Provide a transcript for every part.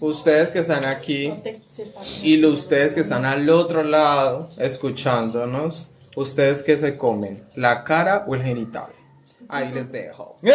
ustedes que están aquí y ustedes que están al otro lado escuchándonos, ustedes que se comen, la cara o el genital. Ahí les dejo.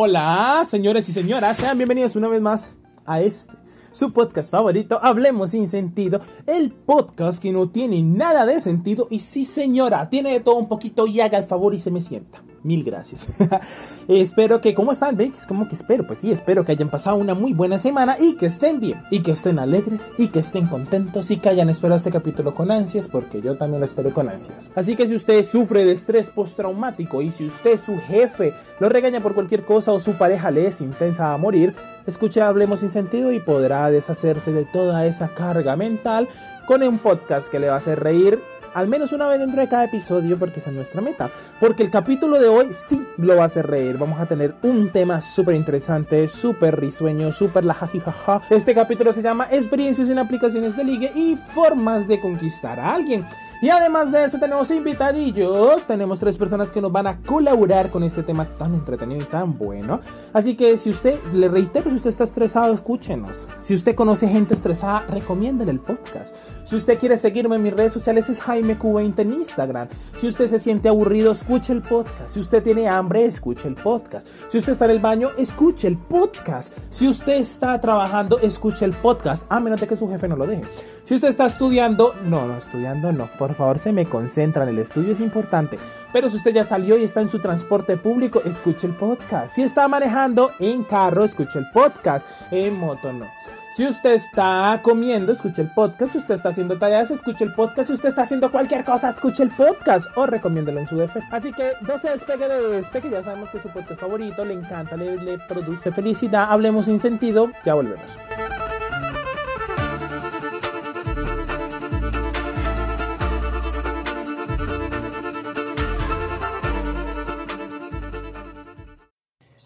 Hola, señores y señoras, sean bienvenidos una vez más a este, su podcast favorito, Hablemos sin sentido, el podcast que no tiene nada de sentido y sí señora, tiene de todo un poquito y haga el favor y se me sienta. Mil gracias. espero que, ¿cómo están, Bex? ¿Cómo que espero? Pues sí, espero que hayan pasado una muy buena semana y que estén bien, y que estén alegres, y que estén contentos, y que hayan esperado este capítulo con ansias, porque yo también lo espero con ansias. Así que si usted sufre de estrés postraumático y si usted, su jefe, lo regaña por cualquier cosa o su pareja le es intensa a morir, escuche Hablemos sin sentido y podrá deshacerse de toda esa carga mental con un podcast que le va a hacer reír al menos una vez dentro de cada episodio porque esa es nuestra meta. Porque el capítulo de hoy sí lo va a hacer reír. Vamos a tener un tema súper interesante, súper risueño, súper la jajijaja. Este capítulo se llama Experiencias en aplicaciones de ligue y formas de conquistar a alguien. Y además de eso tenemos invitadillos, tenemos tres personas que nos van a colaborar con este tema tan entretenido y tan bueno. Así que si usted, le reitero, si usted está estresado, escúchenos. Si usted conoce gente estresada, recomiéndele el podcast. Si usted quiere seguirme en mis redes sociales es Jaime Q20 en Instagram. Si usted se siente aburrido, escuche el podcast. Si usted tiene hambre, escuche el podcast. Si usted está en el baño, escuche el podcast. Si usted está trabajando, escuche el podcast. A menos de que su jefe no lo deje. Si usted está estudiando, no, no, estudiando no. Por favor, se me concentran. El estudio es importante. Pero si usted ya salió y está en su transporte público, escuche el podcast. Si está manejando en carro, escuche el podcast. En moto, no. Si usted está comiendo, escuche el podcast. Si usted está haciendo tareas, escuche el podcast. Si usted está haciendo cualquier cosa, escuche el podcast o recomiéndelo en su defecto. Así que no se despegue de este, que ya sabemos que es su podcast favorito, le encanta, le, le produce felicidad. Hablemos sin sentido, ya volvemos.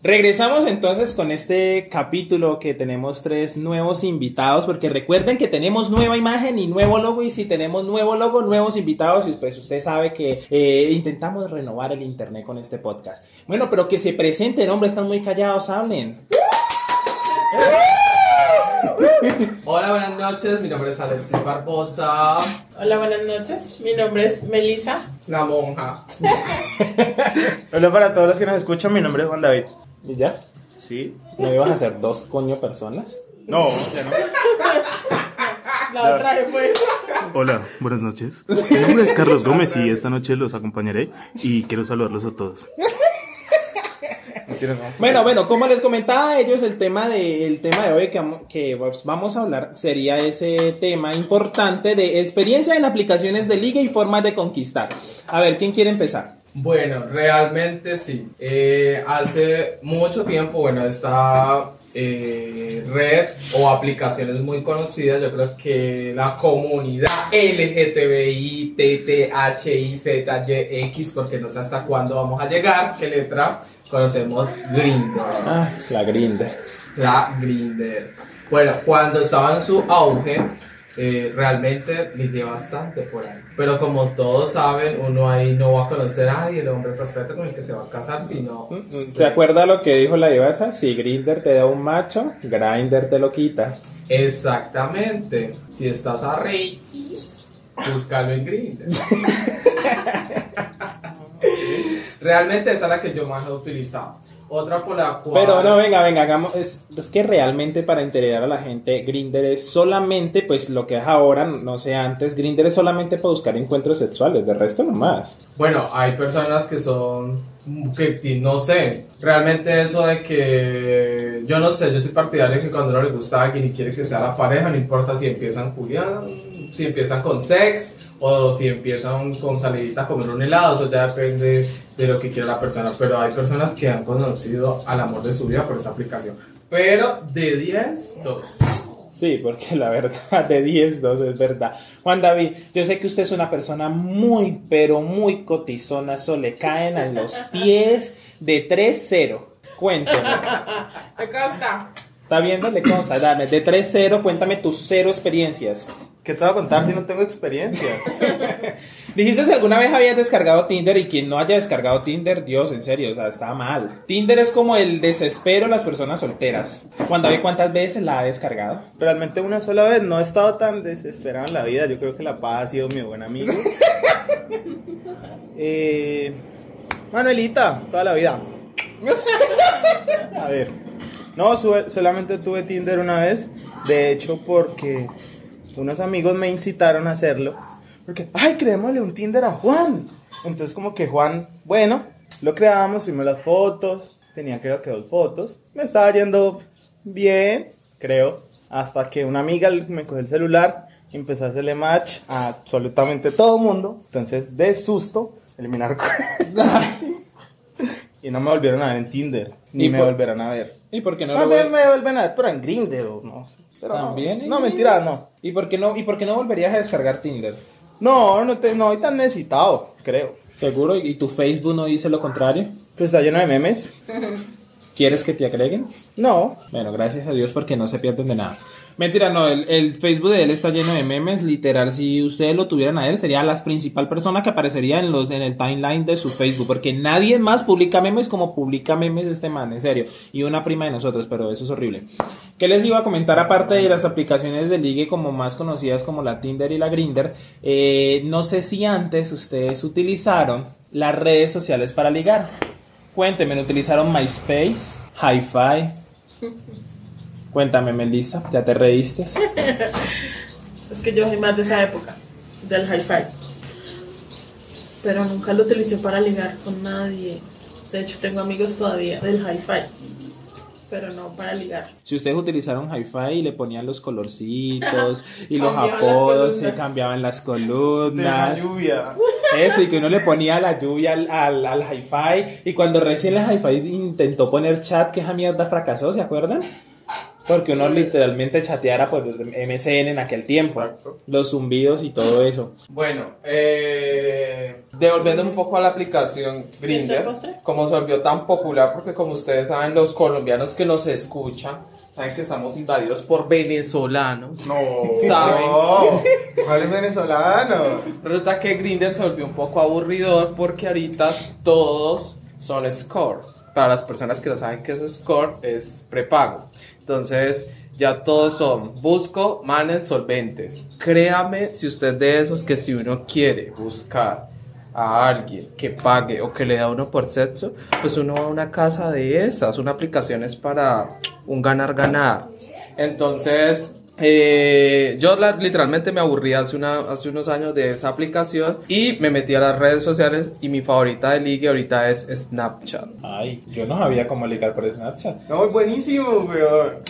Regresamos entonces con este capítulo que tenemos tres nuevos invitados, porque recuerden que tenemos nueva imagen y nuevo logo, y si tenemos nuevo logo, nuevos invitados, y pues usted sabe que eh, intentamos renovar el internet con este podcast. Bueno, pero que se presenten, hombre, están muy callados, hablen. Hola, buenas noches. Mi nombre es Alexis Barbosa. Hola, buenas noches. Mi nombre es Melissa. La monja. Hola para todos los que nos escuchan, mi nombre es Juan David. ¿Y ya? Sí. ¿No ibas a ser dos coño personas? No, ya no. La otra vez fue. Hola, buenas noches. Mi nombre es Carlos Gómez y esta noche los acompañaré y quiero saludarlos a todos. Bueno, bueno, como les comentaba a ellos, el tema de, el tema de hoy que, que vamos a hablar sería ese tema importante de experiencia en aplicaciones de liga y formas de conquistar. A ver, ¿quién quiere empezar? Bueno, realmente sí. Eh, hace mucho tiempo, bueno, esta eh, red o aplicaciones muy conocidas, yo creo que la comunidad LGTBI, TTHI, ZYX, porque no sé hasta cuándo vamos a llegar, qué letra, conocemos Grindr. Ah, la grinda. La Grindr. Bueno, cuando estaba en su auge, eh, realmente ligué bastante por ahí. Pero como todos saben, uno ahí no va a conocer a el hombre perfecto con el que se va a casar, sino... ¿Se acuerda lo que dijo la divasa? Si Grinder te da un macho, Grinder te lo quita. Exactamente. Si estás a Reikis, búscalo en Grindr. Realmente esa es la que yo más he utilizado. Otra por la cual... Pero no, venga, venga, hagamos. Es, es que realmente para integrar a la gente, Grinder es solamente, pues lo que es ahora, no sé antes, Grinder es solamente para buscar encuentros sexuales, de resto no más. Bueno, hay personas que son, que no sé, realmente eso de que, yo no sé, yo soy partidario de que cuando uno le gusta a alguien y quiere que sea la pareja, no importa si empiezan julián, si empiezan con sex o si empiezan con salidita a comer un helado, eso ya depende de lo que quiera la persona, pero hay personas que han conocido al amor de su vida por esa aplicación. Pero de 10, 2. Sí, porque la verdad, de 10, 2 es verdad. Juan David, yo sé que usted es una persona muy, pero muy cotizona, eso le caen a los pies de 3-0. Cuénteme. Acá está. ¿Está viendo? Le consta, dame. De 3-0, cuéntame tus cero experiencias. ¿Qué te voy a contar si no tengo experiencia? Dijiste si alguna vez habías descargado Tinder y quien no haya descargado Tinder, Dios, en serio, o sea, está mal. Tinder es como el desespero de las personas solteras. Cuando ve cuántas veces la ha descargado. Realmente una sola vez no he estado tan desesperado en la vida. Yo creo que la paz ha sido mi buen amigo. eh, Manuelita, toda la vida. A ver. No, solamente tuve Tinder una vez. De hecho, porque unos amigos me incitaron a hacerlo. Porque, ay, creémosle un Tinder a Juan. Entonces, como que Juan, bueno, lo creamos, subimos las fotos. Tenía creo que dos fotos. Me estaba yendo bien, creo. Hasta que una amiga me cogió el celular y empezó a hacerle match a absolutamente todo el mundo. Entonces, de susto, eliminar. y no me volvieron a ver en Tinder. Ni ¿Y me por- volverán a ver. ¿Y por qué no lo También vol- me vuelven a ver, pero en Grindr o no sé. Pero no. ¿También No, Grindr? mentira, no. ¿Y por qué no, y por qué no volverías a descargar Tinder? No, no, te, no estoy tan necesitado, creo. ¿Seguro? ¿Y tu Facebook no dice lo contrario? Pues está lleno de memes. ¿Quieres que te agreguen? No. Bueno, gracias a Dios porque no se pierden de nada. Mentira, no, el, el Facebook de él está lleno de memes, literal, si ustedes lo tuvieran a él, sería la principal persona que aparecería en los en el timeline de su Facebook, porque nadie más publica memes como publica memes este man, en serio, y una prima de nosotros, pero eso es horrible. ¿Qué les iba a comentar aparte de las aplicaciones de ligue como más conocidas como la Tinder y la Grinder? Eh, no sé si antes ustedes utilizaron las redes sociales para ligar. Cuéntenme, ¿utilizaron MySpace, Hi-Fi? Cuéntame, Melissa, ¿ya te reíste? Es que yo soy más de esa época, del hi-fi. Pero nunca lo utilicé para ligar con nadie. De hecho, tengo amigos todavía del hi-fi. Pero no para ligar. Si ustedes utilizaron Hi-Fi y le ponían los colorcitos y los apodos y columnas. cambiaban las De la columnas. lluvia. Eso, y que uno le ponía la lluvia al, al, al Hi-Fi. Y cuando recién el Hi-Fi intentó poner chat, que esa mierda fracasó, ¿se acuerdan? Porque uno literalmente chateara por MSN en aquel tiempo. Exacto. Los zumbidos y todo eso. Bueno, eh, devolviendo un poco a la aplicación ¿Este Grindr, como se volvió tan popular, porque como ustedes saben, los colombianos que nos escuchan, saben que estamos invadidos por venezolanos. No. ¿Saben? No. ¿Cuál es venezolano? Resulta que Grindr se volvió un poco aburridor porque ahorita todos son score. Para las personas que no saben qué es score, es prepago. Entonces, ya todos son busco manes solventes. Créame si usted es de esos que si uno quiere buscar a alguien que pague o que le da uno por sexo, pues uno va a una casa de esas. Una aplicación es para un ganar-ganar. Entonces, eh, yo la- literalmente me aburrí hace, una, hace unos años de esa aplicación y me metí a las redes sociales y mi favorita de ligue ahorita es Snapchat. Ay, yo no sabía cómo ligar por Snapchat. No, buenísimo, weón.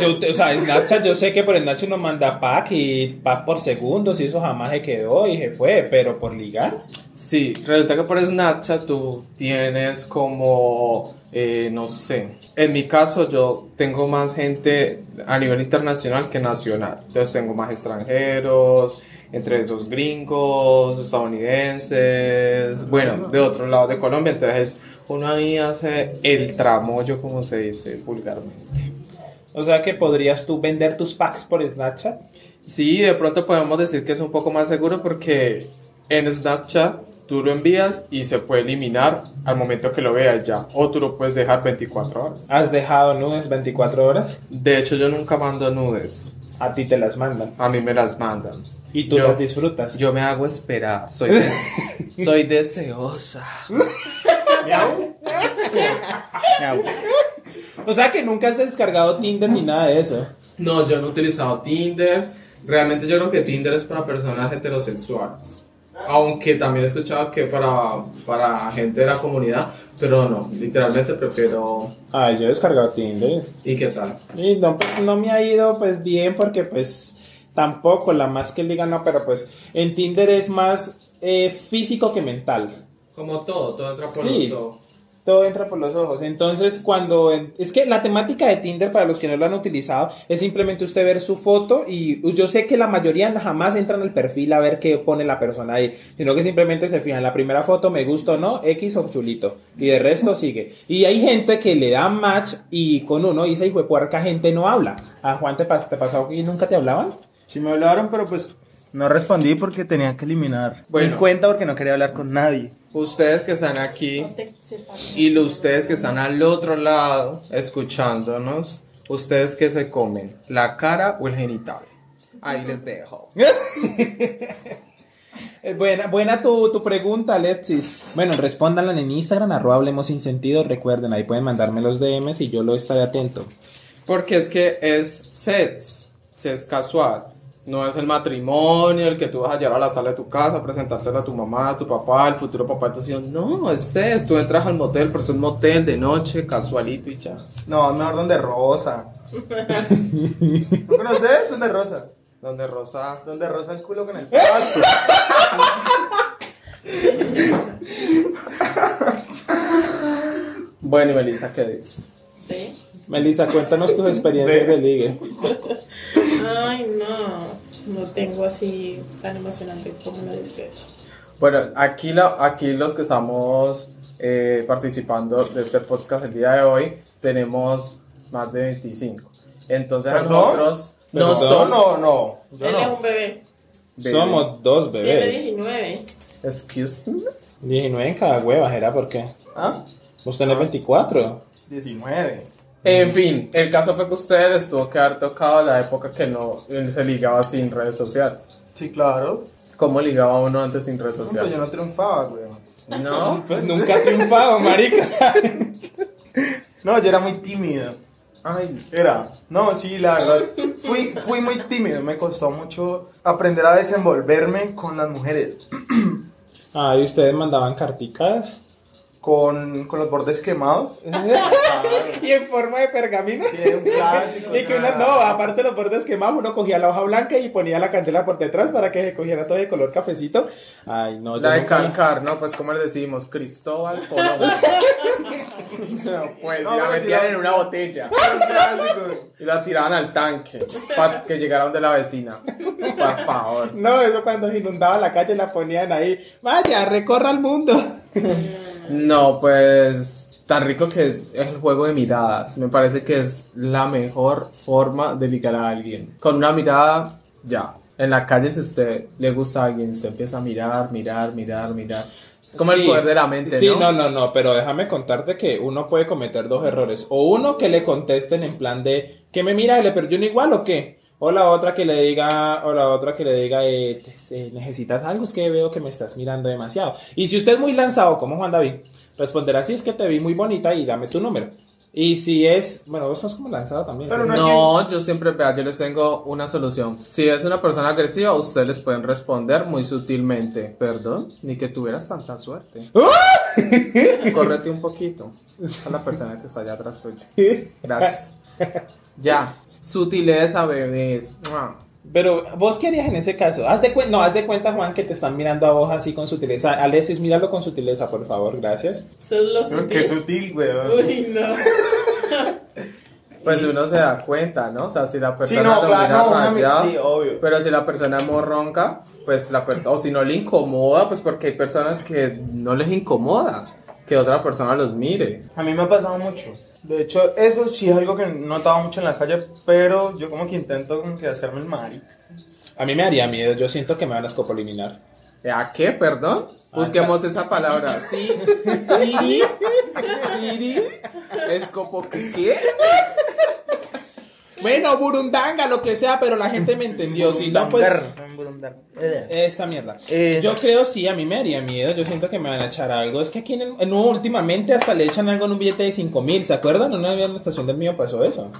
Yo, o sea, Snapchat, yo sé que por Snapchat uno manda pack y pack por segundos y eso jamás se quedó y se fue, pero por ligar. Sí, resulta que por Snapchat tú tienes como, eh, no sé, en mi caso yo tengo más gente a nivel internacional que nacional. Entonces tengo más extranjeros, entre esos gringos, estadounidenses, bueno, de otro lado de Colombia. Entonces uno ahí hace el tramoyo, como se dice vulgarmente. O sea que podrías tú vender tus packs por Snapchat. Sí, de pronto podemos decir que es un poco más seguro porque en Snapchat tú lo envías y se puede eliminar al momento que lo veas ya. O tú lo puedes dejar 24 horas. ¿Has dejado nudes 24 horas? De hecho, yo nunca mando nudes. A ti te las mandan. A mí me las mandan. Y tú Yo- las disfrutas. Yo me hago esperar. Soy, de- soy deseosa. Miau. Miau. O sea que nunca has descargado Tinder ni nada de eso. No, yo no he utilizado Tinder. Realmente yo creo que Tinder es para personas heterosexuales. Aunque también he escuchado que para, para gente de la comunidad, pero no, literalmente prefiero... Ay, yo he descargado Tinder. ¿Y qué tal? Y no, pues no me ha ido pues bien porque pues tampoco, la más que liga no, pero pues en Tinder es más eh, físico que mental. Como todo, todo entra por Sí. Todo entra por los ojos. Entonces, cuando. Es que la temática de Tinder, para los que no lo han utilizado, es simplemente usted ver su foto. Y yo sé que la mayoría jamás entran al perfil a ver qué pone la persona ahí. Sino que simplemente se fijan. La primera foto, me gusta o no, X o chulito. Y de resto sigue. Y hay gente que le da match y con uno dice, hijo de puerca, gente no habla. A Juan, ¿te, pas- te pasó que nunca te hablaban? Sí me hablaron, pero pues No respondí porque tenía que eliminar Bueno. mi cuenta porque no quería hablar con nadie. Ustedes que están aquí y ustedes que están al otro lado escuchándonos, ustedes que se comen, la cara o el genital. Ahí les dejo. Eh, Buena, buena tu, tu pregunta, Alexis. Bueno, respóndanla en Instagram, arroba hablemos sin sentido. Recuerden, ahí pueden mandarme los DMs y yo lo estaré atento. Porque es que es sets, es casual. No es el matrimonio, el que tú vas a llevar a la sala de tu casa, a presentárselo a tu mamá, a tu papá, al futuro papá de tus hijos. No, es sets. Tú entras al motel, pero es un motel de noche, casualito y ya. No, mejor donde Rosa. ¿No conoces? ¿Dónde Rosa? Donde Rosa. Donde Rosa el culo con el pasto. Bueno, y Melissa, ¿qué dice? ¿Sí? Melissa, cuéntanos tus experiencias de ligue. Ay, no. No tengo así tan emocionante como lo de ustedes. Bueno, aquí, la, aquí los que estamos eh, participando de este podcast el día de hoy tenemos más de 25. Entonces a nosotros. No, no, no. Yo Él es no. un bebé. Bebé. Somos dos Tiene bebés. 19. Excuse me. 19 en cada hueva, ¿era por qué? ¿Ah? Vos tenés 24. 19. En fin, el caso fue que ustedes les tuvo que haber tocado la época que no se ligaba sin redes sociales. Sí, claro. ¿Cómo ligaba uno antes sin redes No, pues yo sociales? no triunfaba, weón. No. Pues nunca ha triunfado, marica. No, yo era muy tímido. Ay, Era. No, sí, la verdad. Fui, fui muy tímido. Me costó mucho aprender a desenvolverme con las mujeres. Ah, ¿y ustedes mandaban carticas? Con, con los bordes quemados. y en forma de pergamino. Sí, era un clásico. Y que uno, no, aparte de los bordes quemados, uno cogía la hoja blanca y ponía la candela por detrás para que se cogiera todo de color cafecito. Ay, no, la de nunca- calcar, ¿no? Pues como le decimos, Cristóbal Colón. No, pues No, la sí metían la- en una botella. Y la tiraban al tanque para que llegaran de la vecina. Por favor. No, eso cuando se inundaba la calle la ponían ahí. Vaya, recorra el mundo. No, pues tan rico que es el juego de miradas. Me parece que es la mejor forma de ligar a alguien. Con una mirada, ya. En la calle, si usted le gusta a alguien, usted empieza a mirar, mirar, mirar, mirar. Es como el Sí, poder de la mente, Sí, ¿no? no, no, no, pero déjame contarte que uno puede cometer dos errores. O uno que le contesten en plan de que me mira, le perdió un igual o qué. O la otra que le diga, o la otra que le diga, eh, te- eh, necesitas algo, es que veo que me estás mirando demasiado. Y si usted es muy lanzado, como Juan David, responderá, sí, es que te vi muy bonita y dame tu número. Y si es, bueno, vos sos como lanzado también. Pero ¿sí? no- No, yo siempre, vea, yo les tengo una solución. Si es una persona agresiva, ustedes les pueden responder muy sutilmente. Perdón, ni que tuvieras tanta suerte. Córrete un poquito a la persona que está allá atrás tuyo. Gracias. Ya, sutileza, bebés. Pero vos qué harías en ese caso? Haz de cuenta, no, haz de cuenta, Juan, que te están mirando a vos así con sutileza. Alexis, míralo con sutileza, por favor, gracias. Eso es lo No, sutil. Qué sutil, weón. Uy, no. Pues uno se da cuenta, ¿no? O sea, si la Sí, persona no, lo claro, mira no, rayado, sí, obvio. pero si la persona es morronca, pues la persona, o si no le incomoda, pues porque hay personas que no les incomoda que otra persona los mire. A mí me ha pasado mucho. De hecho, eso sí es algo que he notado mucho en la calle, pero yo como que intento como que hacerme el marica. A mí me haría miedo, yo siento que me van a escopoliminar. ¿A qué? Perdón. Busquemos esa palabra. Sí, Siri, Siri, escopo, ¿qué? Bueno, burundanga, lo que sea, pero la gente me entendió. Si no, pues. Esa mierda. Eh. Yo creo sí, a mí me haría miedo. Yo siento que me van a echar algo. Es que aquí en, el- en- últimamente hasta le echan algo en un billete de 5 mil. ¿Se acuerdan? Una vez en la estación del mío pasó eso.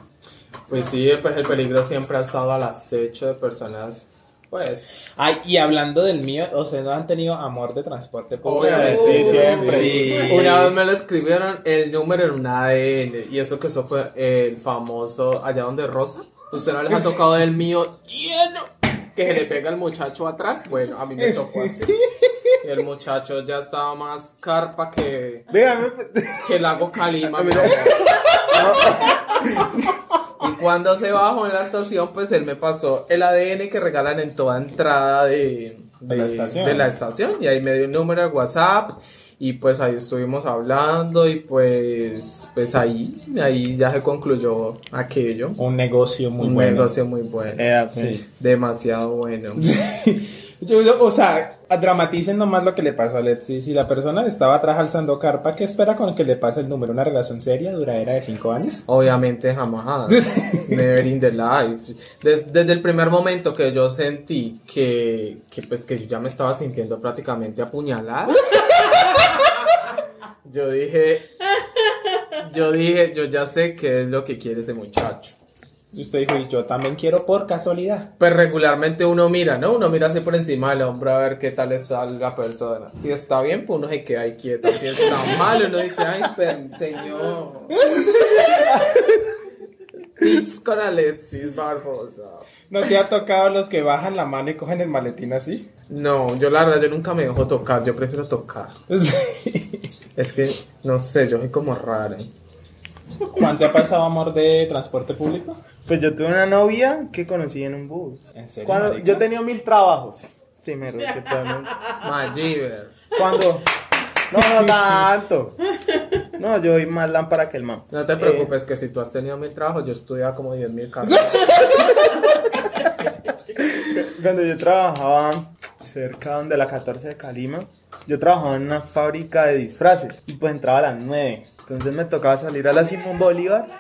Pues sí, pues el peligro siempre ha estado al acecho de personas, pues... Ay, y hablando del mío, o sea, ¿no han tenido amor de transporte público? Obviamente, sí, siempre. Sí. Una vez me lo escribieron el número en un ADN y eso que eso fue el famoso allá donde Rosa. ¿Usted no les ha tocado el mío lleno? Que se le pega al muchacho atrás. Bueno, a mí me tocó así. El muchacho ya estaba más carpa que, Dígame. que el lago Calima. Y cuando se bajó en la estación, pues él me pasó el ADN que regalan en toda entrada de, De la estación. de la estación, y ahí me dio un número de WhatsApp y pues ahí estuvimos hablando y pues pues ahí ahí ya se concluyó aquello. Un negocio muy un bueno. negocio muy bueno. Eh, Sí. Demasiado bueno. Yo- o sea, dramaticen nomás lo que le pasó a Letzi. Si la persona estaba atrás alzando carpa, ¿qué espera con que le pase el número? ¿Una relación seria, duradera de 5 años? Obviamente jamás. Never in the life. Des- desde el primer momento que yo sentí que, que, pues, que yo ya me estaba sintiendo prácticamente apuñalada. yo dije, yo dije, yo ya sé qué es lo que quiere ese muchacho. Y usted dijo, y yo también quiero por casualidad. Pues regularmente uno mira, ¿no? Uno mira así por encima del hombro a ver qué tal está la persona. Si está bien, pues uno se queda ahí quieto. Si está mal, uno dice, ay, señor. Tips con Alexis Barbosa. ¿No te ha tocado los que bajan la mano y cogen el maletín así? No, yo la verdad, yo nunca me dejo tocar, yo prefiero tocar. Es que, no sé, yo soy como rara. ¿Cuánto ha pasado amor de transporte público? Pues yo tuve una novia que conocí en un bus. ¿En serio, Cuando marica? yo tenía mil trabajos. Primero que. Majiver. Cuando. No, no tanto. No, yo soy más lámpara que el man. No te preocupes, que si tú has tenido mil trabajos, yo estudiaba como 10 mil carros. Cuando yo trabajaba cerca donde la 14 de Calima, yo trabajaba en una fábrica de disfraces y pues entraba a las 9. Entonces me tocaba salir a la Simón Bolívar.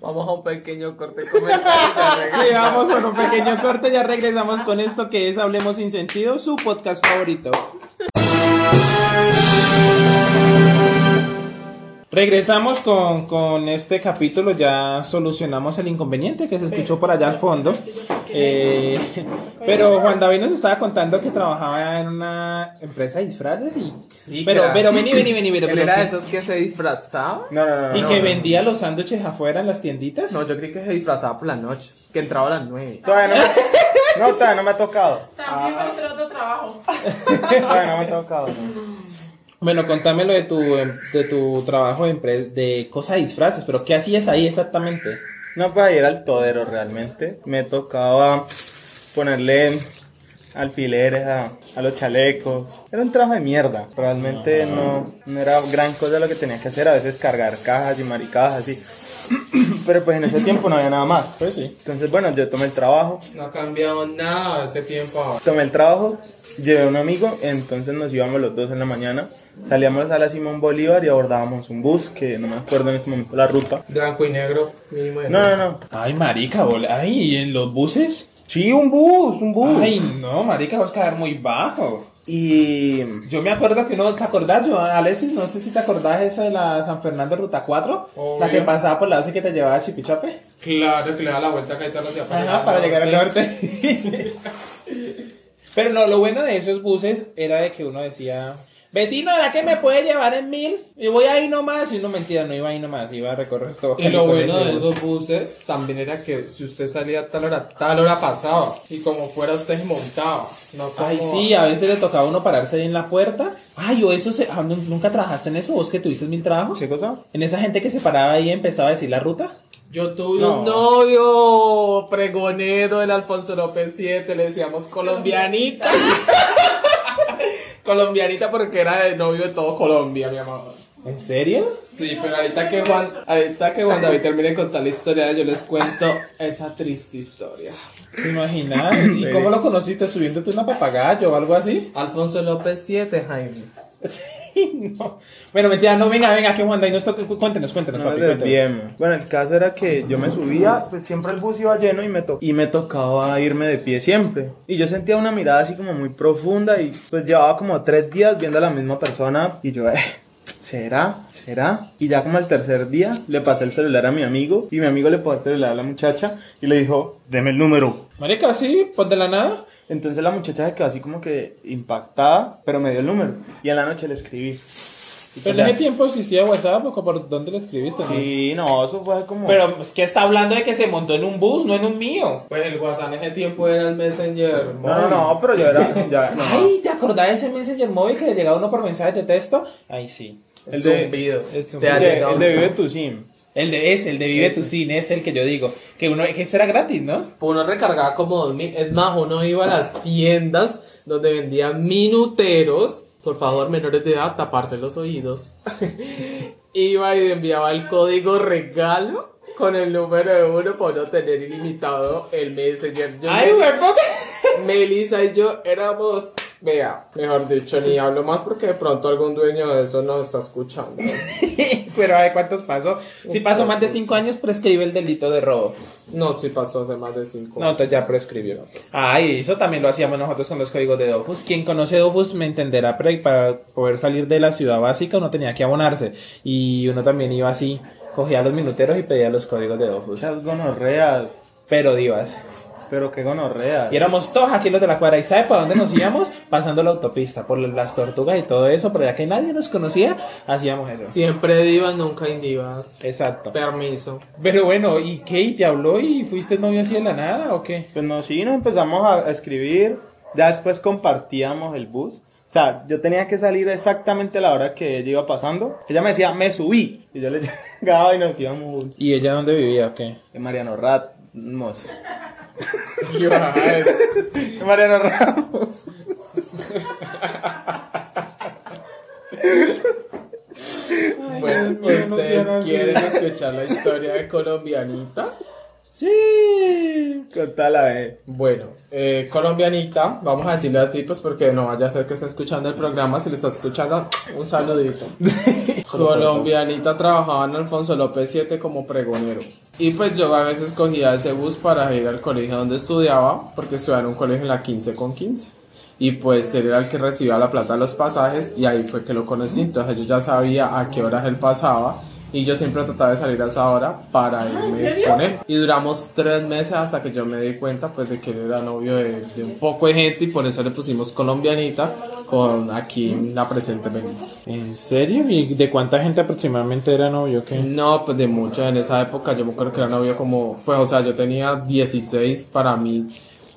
Vamos a un pequeño corte comercial. Sí, vamos con un pequeño corte, ya regresamos con esto que es Hablemos sin sentido, su podcast favorito. Regresamos con, con este capítulo, ya solucionamos el inconveniente que se escuchó por allá al fondo. Eh, pero Juan David nos estaba contando que trabajaba en una empresa de disfraces y... Sí, pero, era- pero vení, vení, vení, pero, ¿Él pero era de esos que se disfrazaba? No, no, no. y no, que no. vendía los sándwiches afuera en las tienditas. No, yo creí que se disfrazaba por las noches. Que entraba a las 9. Todavía no, me- no, todavía no me ha tocado. También va a ser otro trabajo. Todavía no me ha tocado. No. Bueno, contame lo de tu, em, de tu trabajo de, de cosa de disfraces, pero ¿qué hacías ahí exactamente? No, para ir al todero realmente. Me tocaba ponerle alfileres a, a los chalecos. Era un trabajo de mierda. Realmente no, no era gran cosa lo que tenía que hacer. A veces cargar cajas y maricadas así. Pero pues en ese tiempo no había nada más. Pues sí. Entonces, bueno, yo tomé el trabajo. No ha cambiado nada ese tiempo. Tomé el trabajo, llevé a un amigo, entonces nos íbamos los dos en la mañana. Salíamos a la Simón Bolívar y abordábamos un bus, que no me acuerdo en ese momento la ruta. Blanco y negro, mínimo de No, no, no. Ay, marica, bol- ay, ¿y en los buses? Sí, un bus, un bus. Ay, no, marica, vas a quedar muy bajo. Y Yo me acuerdo que no, ¿te acordás, yo, Alexis? No sé si te acordás esa de la San Fernando Ruta 4, Obvio. la que pasaba por la y que te llevaba a Chipichape. Claro, que le da la vuelta y te lo hacía Ajá, para llegar al norte. Pero no, lo bueno de esos buses era de que uno decía, vecino, ¿verdad que me puede llevar en mil? Y voy ahí nomás. Y no, mentira, no iba ahí nomás, iba a recorrer todo. Y lo bueno de esos buses también era que si usted salía a tal hora, tal hora pasaba. Y como fuera usted se montaba. No como... Ay, sí, a veces le tocaba a uno pararse ahí en la puerta. Ay, o eso, se... ah, ¿nun- ¿nunca trabajaste en eso? ¿Vos que tuviste mil trabajos? ¿Qué cosa? En esa gente que se paraba ahí y empezaba a decir la ruta. Yo tuve No. un novio pregonero del Alfonso López 7, le decíamos colombianita. colombianita porque era el novio de todo Colombia, mi amor. ¿En serio? Sí, pero ahorita que Juan, ahorita que Juan David termine de contar la historia, yo les cuento esa triste historia. ¿Te imaginas? ¿Y cómo lo conociste? ¿Subiéndote una papagayo o algo así? Alfonso López 7, Jaime. no. Bueno, mentira, no, venga, venga, que Juan David nos toque. Cuéntenos, cuéntenos, No papi. cuéntenos. Bueno, el caso era que yo me subía, pues siempre el bus iba lleno y me, to- y me tocaba irme de pie siempre. Y yo sentía una mirada así como muy profunda y pues llevaba como tres días viendo a la misma persona y yo, eh, ¿será? ¿Será? Y ya como el tercer día le pasé el celular a mi amigo y mi amigo le pasó el celular a la muchacha y le dijo, deme el número. Marica, sí, pues de la nada. Entonces la muchacha se quedó así como que impactada, pero me dio el número y en la noche le escribí. Pero pues en ese tiempo existía WhatsApp, ¿o ¿por dónde lo escribiste? no? Sí, no, eso fue como... Pero es que está hablando de que se montó en un bus, no en un mío. Pues el WhatsApp en ese tiempo era el Messenger. No, no, no, pero yo era... Ya, no. Ay, ¿te acordás de ese Messenger móvil que le llegaba a uno por mensaje de texto? Ay, sí. El zumbido. El Te zumbido. ha El de, llegado el de un- Vive tu Sim. El de ese, el de Vive tu Cine, es el que yo digo. Que uno, que este era gratis, ¿no? Uno recargaba como dos mil. Es más, uno iba a las tiendas donde vendían minuteros. Por favor, menores de edad, taparse los oídos. iba y enviaba el código regalo con el número de uno para no tener ilimitado el Messenger. Yo Ay, me-. Melissa y yo éramos, vea, mejor dicho, ni hablo más porque de pronto algún dueño de eso nos está escuchando. Pero a ver cuántos pasó. Si pasó más de 5 años, prescribe el delito de robo. No, sí pasó hace más de cinco No, entonces ya prescribió. Ay, eso también lo hacíamos nosotros con los códigos de Dofus. Quien conoce Dofus me entenderá, pero para poder salir de la ciudad básica uno tenía que abonarse. Y uno también iba así, cogía los minuteros y pedía los códigos de Dofus. Muchas gonorreas. Pero divas. Pero qué gonorreas. Y éramos todos aquí los de la cuadra. ¿Y sabe para dónde nos íbamos? Pasando la autopista, por las tortugas y todo eso. Pero ya que nadie nos conocía, hacíamos eso. Siempre divas, nunca indivas. Exacto. Permiso. Pero bueno, ¿y qué? ¿Y te habló y fuiste novio así de la nada o qué? Pues no, sí, nos empezamos a, escribir. Ya después compartíamos el bus. O sea, yo tenía que salir exactamente a la hora que ella iba pasando. Ella me decía, me subí. Y yo le llegaba y nos íbamos ¿Y ella dónde vivía o qué? en Mariano. Ay, En Mariano Ramos. bueno, ¿ustedes quieren escuchar la historia de colombianita? Sí. Contala, eh. Bueno, eh, colombianita, vamos a decirle así, pues porque no vaya a ser que esté escuchando el programa. Si lo está escuchando, un saludito. colombianita trabajaba en Alfonso López 7 como pregonero. Y pues yo a veces cogía ese bus para ir al colegio donde estudiaba, porque estudiaba en un colegio en la 15 con 15. Y pues él era el que recibía la plata de los pasajes y ahí fue que lo conocí. Entonces yo ya sabía a qué horas él pasaba y yo siempre trataba de salir a esa hora para irme con él. Y duramos tres meses hasta que yo me di cuenta pues de que él era novio de, de un poco de gente y por eso le pusimos colombianita con aquí la presente Melissa. ¿En serio? ¿Y de cuánta gente aproximadamente era novio? ¿Qué? No, pues de mucho en esa época yo me acuerdo que era novio como, pues o sea, yo tenía 16, para mí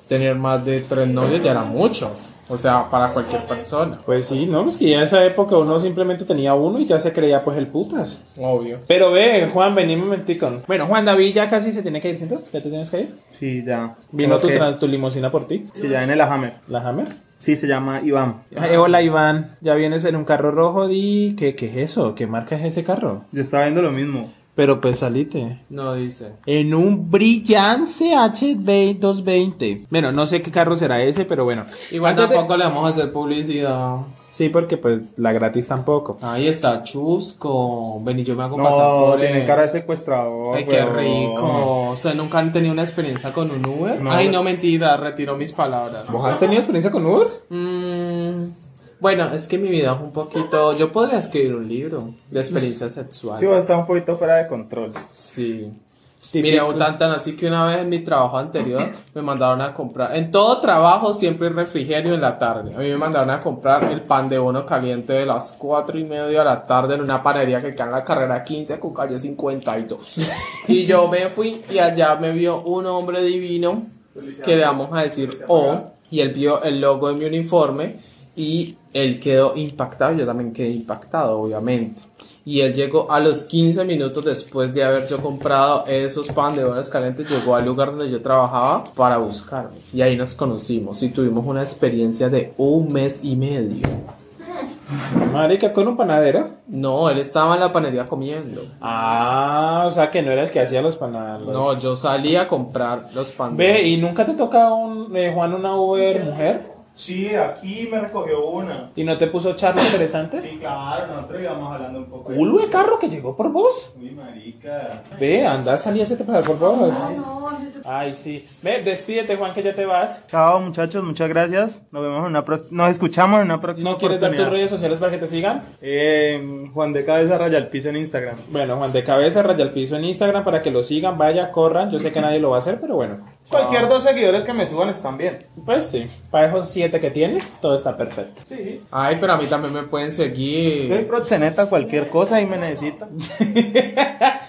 tener más de tres novios ya era mucho. O sea, para cualquier persona. Pues sí, no, pues que ya en esa época uno simplemente tenía uno y ya se creía pues el putas. Obvio. Pero ve, Juan, vení un momentico. Bueno, Juan David ya casi se tiene que ir, ¿cierto? ¿Ya te tienes que ir? Sí, ya. Vino tu, que- tu limusina por ti, Sí, ya en el Hammer. la Hammer. Sí, se llama Iván. Ay, hola Iván, ya vienes en un carro rojo, di... ¿Qué, ¿Qué es eso? ¿Qué marca es ese carro? Yo estaba viendo lo mismo. Pero pues salite. No dice. En un brillante CH220. Bueno, no sé qué carro será ese, pero bueno. Igual Antes de- tampoco le vamos a hacer publicidad. Sí, porque pues la gratis tampoco. Ahí está Chusco. Ven y yo me hago No, por tiene cara de secuestrador. Ay, qué rico. O sea, nunca han tenido una experiencia con un Uber. No. Ay, no, mentira, retiro mis palabras. ¿Vos has tenido experiencia con Uber? Mm, bueno, es que mi vida es un poquito. Yo podría escribir un libro de experiencias Sí, sexuales. vos está un poquito fuera de control. Sí. Mira, un tan tan así que una vez en mi trabajo anterior me mandaron a comprar. En todo trabajo siempre hay refrigerio en la tarde. A mí me mandaron a comprar el pan de bono caliente de las 4 y media de la tarde en una panadería que queda en la carrera 15 con calle 52. Y yo me fui y allá me vio un hombre divino que le vamos a decir O. Y él vio el logo de mi uniforme y él quedó impactado. Yo también quedé impactado, obviamente. Y él llegó a los 15 minutos después de haber yo comprado esos pan de bonos calientes, llegó al lugar donde yo trabajaba para buscarme. Y ahí nos conocimos y tuvimos una experiencia de un mes y medio. Marica, con un panadero. No, él estaba en la panadería comiendo. Ah, o sea que no era el que hacía los panaderos. No, yo salí a comprar los pan de Ve. ¿y nunca te toca un, eh, Juan una Uber mujer? Sí, aquí me recogió una. ¿Y no te puso charla interesante? Sí, claro, nosotros íbamos hablando un poco. ¿Culo de carro que llegó por vos? Uy, marica. Ve, anda, salí a hacerte pasar, por favor. Ay, sí. Ve, despídete, Juan, que ya te vas. Chao, muchachos, muchas gracias. Nos vemos en una Nos escuchamos en una próxima ¿No quieres dar tus redes sociales para que te sigan? Eh, Juan de Cabeza Raya al Piso en Instagram. Bueno, Juan de Cabeza, raya al piso en Instagram para que lo sigan, vaya, corran. Yo sé que nadie lo va a hacer, pero bueno. Cualquier dos seguidores que me suban están bien. Pues sí, para esos siete que tiene, todo está perfecto. Sí. Ay, pero a mí también me pueden Soy seguir. proxeneta, cualquier cosa y me necesita.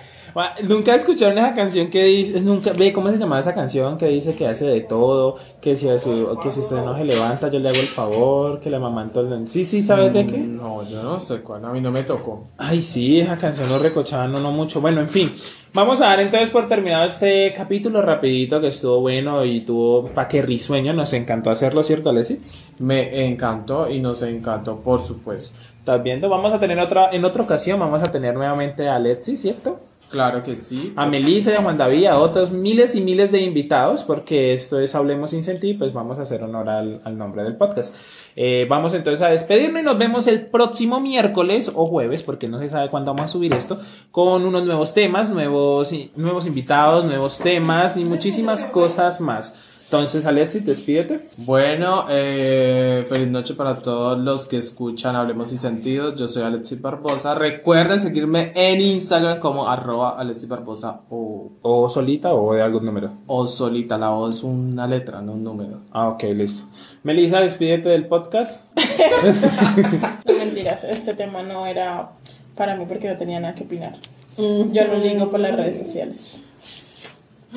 Nunca escucharon esa canción que dice, nunca, ve cómo se llama esa canción que dice que hace de todo, que si, a su- que si usted no se levanta yo le hago el favor, que la mamanto el... Sí, sí, ¿sabes de qué? No, yo no sé cuál, a mí no me tocó. Ay, sí, esa canción lo recochaban no, no mucho. Bueno, en fin, vamos a dar entonces por terminado este capítulo rapidito que estuvo bueno y tuvo pa' que risueño, nos encantó hacerlo, ¿cierto, Alexis? Me encantó y nos encantó, por supuesto. ¿Estás viendo? Vamos a tener otra, en otra ocasión vamos a tener nuevamente a Alexis, ¿cierto? Claro que sí. a Melissa y a Juan David, a otros miles y miles de invitados, porque esto es Hablemos sin sentir, pues vamos a hacer honor al, al nombre del podcast. Eh, vamos entonces a despedirnos y nos vemos el próximo miércoles o jueves, porque no se sabe cuándo vamos a subir esto, con unos nuevos temas, nuevos, nuevos invitados, nuevos temas y muchísimas cosas más. Entonces, Alexis, despídete. Bueno, eh, feliz noche para todos los que escuchan Hablemos y Sentidos. Yo soy Alexis Barbosa. Recuerden seguirme en Instagram como arroba Alexis Barbosa o, O solita o de algún número. o solita. La O es una letra, no un número. Ah, ok, listo. Melissa, despídete del podcast. No mentiras, este tema no era para mí porque no tenía nada que opinar. Yo no ligo por las redes sociales.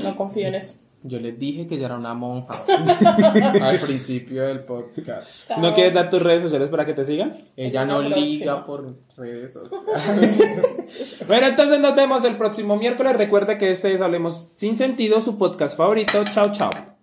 No confío en eso. Yo les dije que yo era una monja al principio del podcast. ¿No quieres dar tus redes sociales para que te sigan? Ella no liga por redes sociales. Bueno, entonces nos vemos el próximo miércoles. Recuerda que este es Hablemos Sin Sentido, su podcast favorito. Chao, chao.